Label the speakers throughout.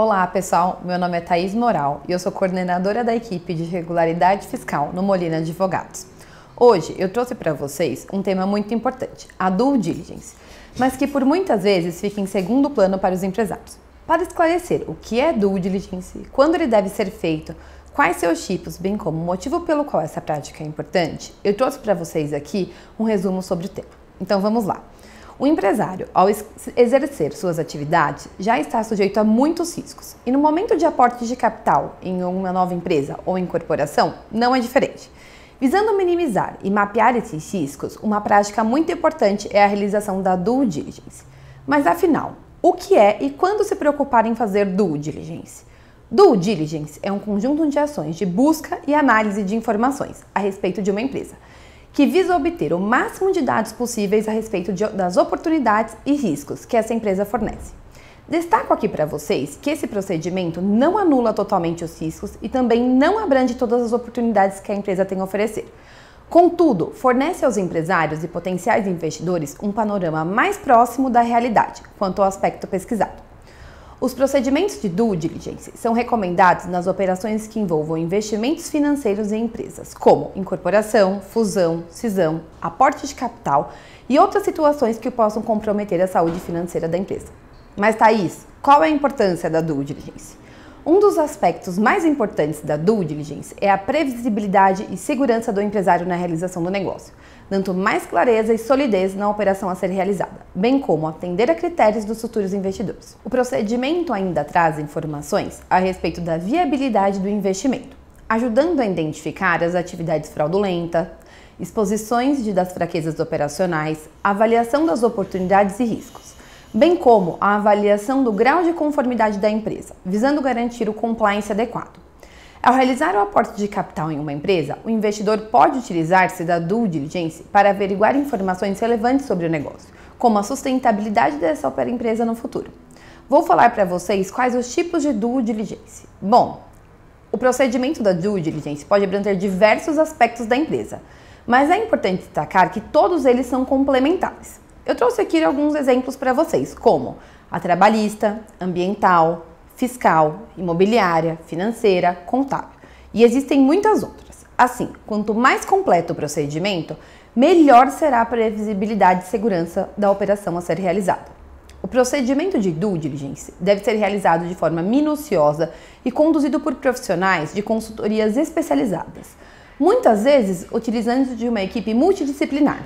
Speaker 1: Olá pessoal, meu nome é Thaís Moral e eu sou coordenadora da equipe de regularidade fiscal no Molina Advogados. Hoje eu trouxe para vocês um tema muito importante, a due diligence, mas que por muitas vezes fica em segundo plano para os empresários. Para esclarecer o que é due diligence, quando ele deve ser feito, quais seus tipos, bem como o motivo pelo qual essa prática é importante, eu trouxe para vocês aqui um resumo sobre o tema. Então vamos lá. O empresário, ao exercer suas atividades, já está sujeito a muitos riscos. E no momento de aporte de capital em uma nova empresa ou incorporação, não é diferente. Visando minimizar e mapear esses riscos, uma prática muito importante é a realização da due diligence. Mas afinal, o que é e quando se preocupar em fazer due diligence? Due diligence é um conjunto de ações de busca e análise de informações a respeito de uma empresa que visa obter o máximo de dados possíveis a respeito de, das oportunidades e riscos que essa empresa fornece. Destaco aqui para vocês que esse procedimento não anula totalmente os riscos e também não abrange todas as oportunidades que a empresa tem a oferecer. Contudo, fornece aos empresários e potenciais investidores um panorama mais próximo da realidade quanto ao aspecto pesquisado. Os procedimentos de due diligence são recomendados nas operações que envolvam investimentos financeiros em empresas, como incorporação, fusão, cisão, aporte de capital e outras situações que possam comprometer a saúde financeira da empresa. Mas, Thaís, qual é a importância da due diligence? Um dos aspectos mais importantes da due diligence é a previsibilidade e segurança do empresário na realização do negócio, dando mais clareza e solidez na operação a ser realizada, bem como atender a critérios dos futuros investidores. O procedimento ainda traz informações a respeito da viabilidade do investimento, ajudando a identificar as atividades fraudulentas, exposições de, das fraquezas operacionais, avaliação das oportunidades e riscos, bem como a avaliação do grau de conformidade da empresa, visando garantir o compliance adequado. Ao realizar o aporte de capital em uma empresa, o investidor pode utilizar-se da due diligence para averiguar informações relevantes sobre o negócio, como a sustentabilidade dessa empresa no futuro. Vou falar para vocês quais os tipos de due diligence. Bom, o procedimento da due diligence pode abranger diversos aspectos da empresa, mas é importante destacar que todos eles são complementares. Eu trouxe aqui alguns exemplos para vocês, como a trabalhista, ambiental, fiscal, imobiliária, financeira, contábil. E existem muitas outras. Assim, quanto mais completo o procedimento, melhor será a previsibilidade e segurança da operação a ser realizada. O procedimento de due diligence deve ser realizado de forma minuciosa e conduzido por profissionais de consultorias especializadas, muitas vezes utilizando de uma equipe multidisciplinar,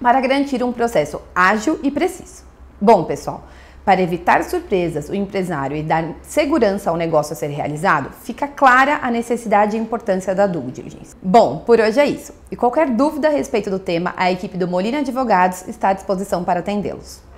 Speaker 1: para garantir um processo ágil e preciso. Bom, pessoal, para evitar surpresas, o empresário e dar segurança ao negócio a ser realizado, fica clara a necessidade e importância da due diligence. Bom, por hoje é isso. E qualquer dúvida a respeito do tema, a equipe do Molina Advogados está à disposição para atendê-los.